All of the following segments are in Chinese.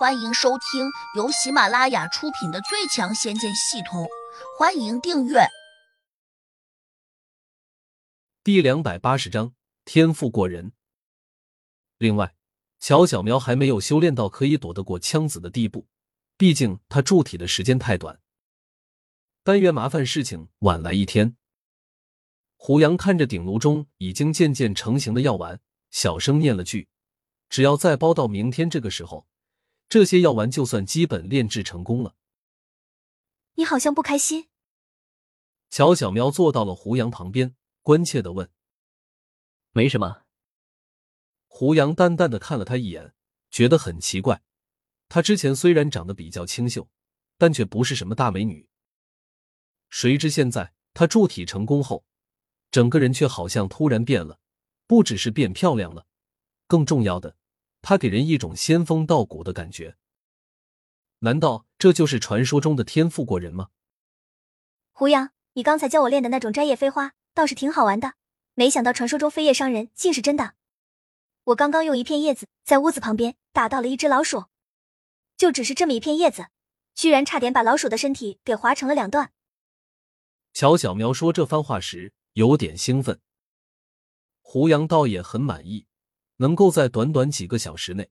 欢迎收听由喜马拉雅出品的《最强仙剑系统》，欢迎订阅。第两百八十章，天赋过人。另外，乔小苗还没有修炼到可以躲得过枪子的地步，毕竟他筑体的时间太短。但愿麻烦事情晚来一天。胡杨看着鼎炉中已经渐渐成型的药丸，小声念了句：“只要再包到明天这个时候。”这些药丸就算基本炼制成功了。你好像不开心。乔小喵坐到了胡杨旁边，关切的问：“没什么。”胡杨淡淡的看了他一眼，觉得很奇怪。他之前虽然长得比较清秀，但却不是什么大美女。谁知现在他铸体成功后，整个人却好像突然变了，不只是变漂亮了，更重要的。他给人一种仙风道骨的感觉，难道这就是传说中的天赋过人吗？胡杨，你刚才教我练的那种摘叶飞花倒是挺好玩的，没想到传说中飞叶伤人竟是真的。我刚刚用一片叶子在屋子旁边打到了一只老鼠，就只是这么一片叶子，居然差点把老鼠的身体给划成了两段。乔小苗说这番话时有点兴奋，胡杨倒也很满意。能够在短短几个小时内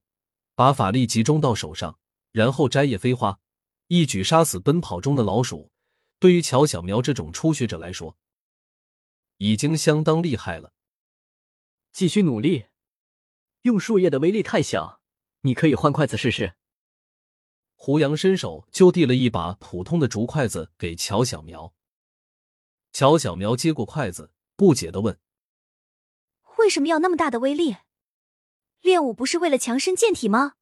把法力集中到手上，然后摘叶飞花，一举杀死奔跑中的老鼠，对于乔小苗这种初学者来说，已经相当厉害了。继续努力，用树叶的威力太小，你可以换筷子试试。胡杨伸手就递了一把普通的竹筷子给乔小苗。乔小苗接过筷子，不解的问：“为什么要那么大的威力？”练武不是为了强身健体吗？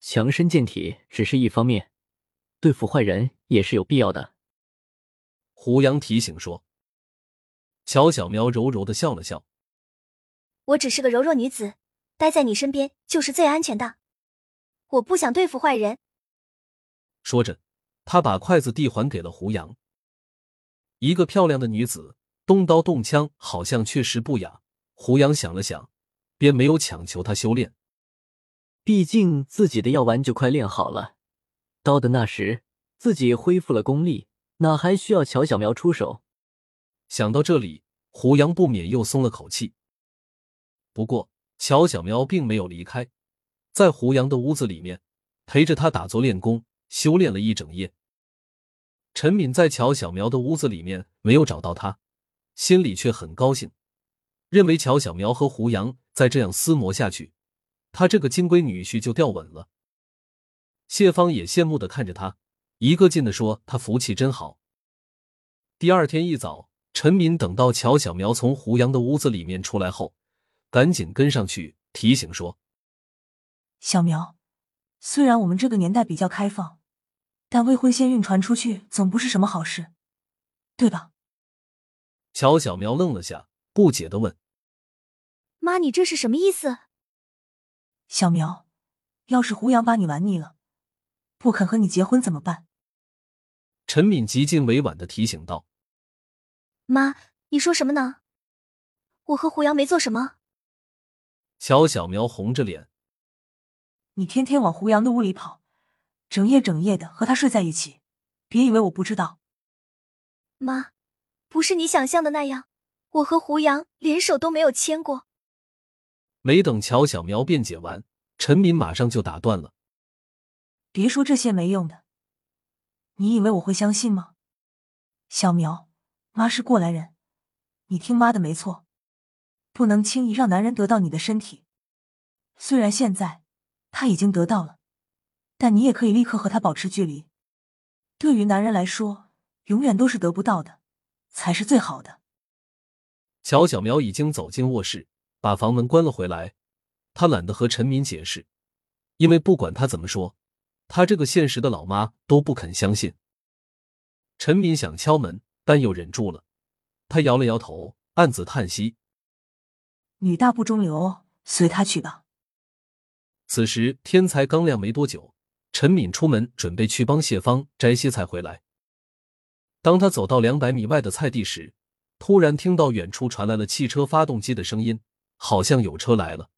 强身健体只是一方面，对付坏人也是有必要的。胡杨提醒说。乔小苗柔柔的笑了笑：“我只是个柔弱女子，待在你身边就是最安全的。我不想对付坏人。”说着，他把筷子递还给了胡杨。一个漂亮的女子动刀动枪，好像确实不雅。胡杨想了想。便没有强求他修炼，毕竟自己的药丸就快练好了，到的那时自己恢复了功力，哪还需要乔小苗出手？想到这里，胡杨不免又松了口气。不过乔小苗并没有离开，在胡杨的屋子里面陪着他打坐练功，修炼了一整夜。陈敏在乔小苗的屋子里面没有找到他，心里却很高兴。认为乔小苗和胡杨再这样厮磨下去，他这个金龟女婿就掉稳了。谢芳也羡慕的看着他，一个劲的说他福气真好。第二天一早，陈敏等到乔小苗从胡杨的屋子里面出来后，赶紧跟上去提醒说：“小苗，虽然我们这个年代比较开放，但未婚先孕传出去总不是什么好事，对吧？”乔小苗愣了下，不解的问。妈，你这是什么意思？小苗，要是胡杨把你玩腻了，不肯和你结婚怎么办？陈敏极尽委婉的提醒道。妈，你说什么呢？我和胡杨没做什么。乔小苗红着脸。你天天往胡杨的屋里跑，整夜整夜的和他睡在一起，别以为我不知道。妈，不是你想象的那样，我和胡杨连手都没有牵过。没等乔小苗辩解完，陈敏马上就打断了：“别说这些没用的，你以为我会相信吗？小苗，妈是过来人，你听妈的没错，不能轻易让男人得到你的身体。虽然现在他已经得到了，但你也可以立刻和他保持距离。对于男人来说，永远都是得不到的才是最好的。”乔小苗已经走进卧室。把房门关了回来，他懒得和陈敏解释，因为不管他怎么说，他这个现实的老妈都不肯相信。陈敏想敲门，但又忍住了。他摇了摇头，暗自叹息：“女大不中留，随他去吧。”此时天才刚亮没多久，陈敏出门准备去帮谢芳摘些菜回来。当他走到两百米外的菜地时，突然听到远处传来了汽车发动机的声音。好像有车来了。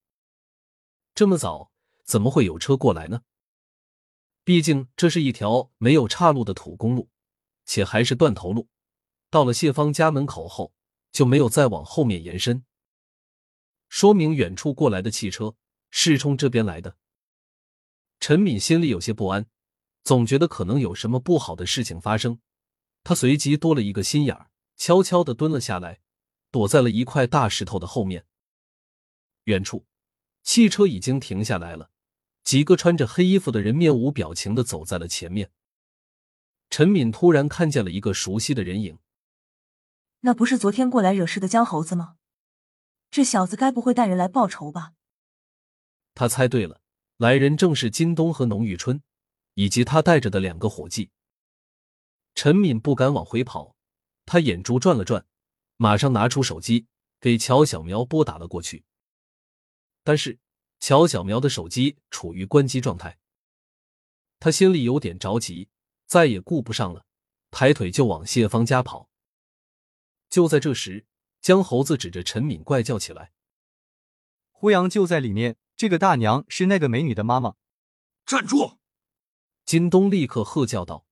这么早，怎么会有车过来呢？毕竟这是一条没有岔路的土公路，且还是断头路。到了谢芳家门口后，就没有再往后面延伸，说明远处过来的汽车是冲这边来的。陈敏心里有些不安，总觉得可能有什么不好的事情发生。他随即多了一个心眼儿，悄悄的蹲了下来，躲在了一块大石头的后面。远处，汽车已经停下来了，几个穿着黑衣服的人面无表情的走在了前面。陈敏突然看见了一个熟悉的人影，那不是昨天过来惹事的江猴子吗？这小子该不会带人来报仇吧？他猜对了，来人正是金东和农玉春，以及他带着的两个伙计。陈敏不敢往回跑，他眼珠转了转，马上拿出手机给乔小苗拨打了过去。但是乔小苗的手机处于关机状态，他心里有点着急，再也顾不上了，抬腿就往谢芳家跑。就在这时，江猴子指着陈敏怪叫起来：“胡杨就在里面，这个大娘是那个美女的妈妈。”站住！金东立刻喝叫道。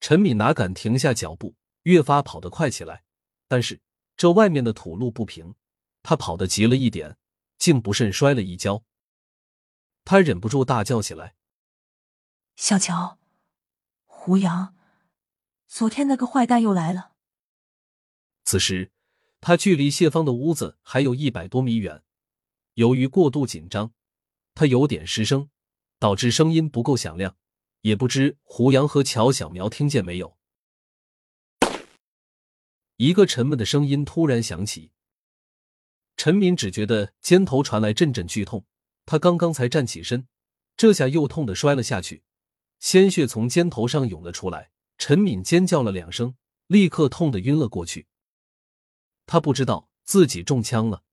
陈敏哪敢停下脚步，越发跑得快起来。但是这外面的土路不平，他跑得急了一点，竟不慎摔了一跤。他忍不住大叫起来：“小乔，胡杨，昨天那个坏蛋又来了！”此时他距离谢芳的屋子还有一百多米远，由于过度紧张，他有点失声，导致声音不够响亮。也不知胡杨和乔小苗听见没有？一个沉闷的声音突然响起。陈敏只觉得肩头传来阵阵剧痛，他刚刚才站起身，这下又痛的摔了下去，鲜血从肩头上涌了出来。陈敏尖叫了两声，立刻痛得晕了过去。他不知道自己中枪了。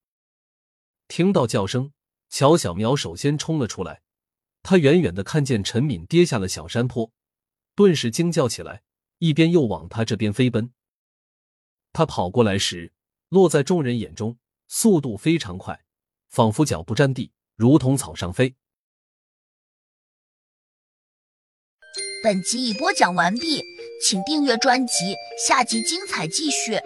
听到叫声，乔小苗首先冲了出来。他远远的看见陈敏跌下了小山坡，顿时惊叫起来，一边又往他这边飞奔。他跑过来时，落在众人眼中，速度非常快，仿佛脚不沾地，如同草上飞。本集已播讲完毕，请订阅专辑，下集精彩继续。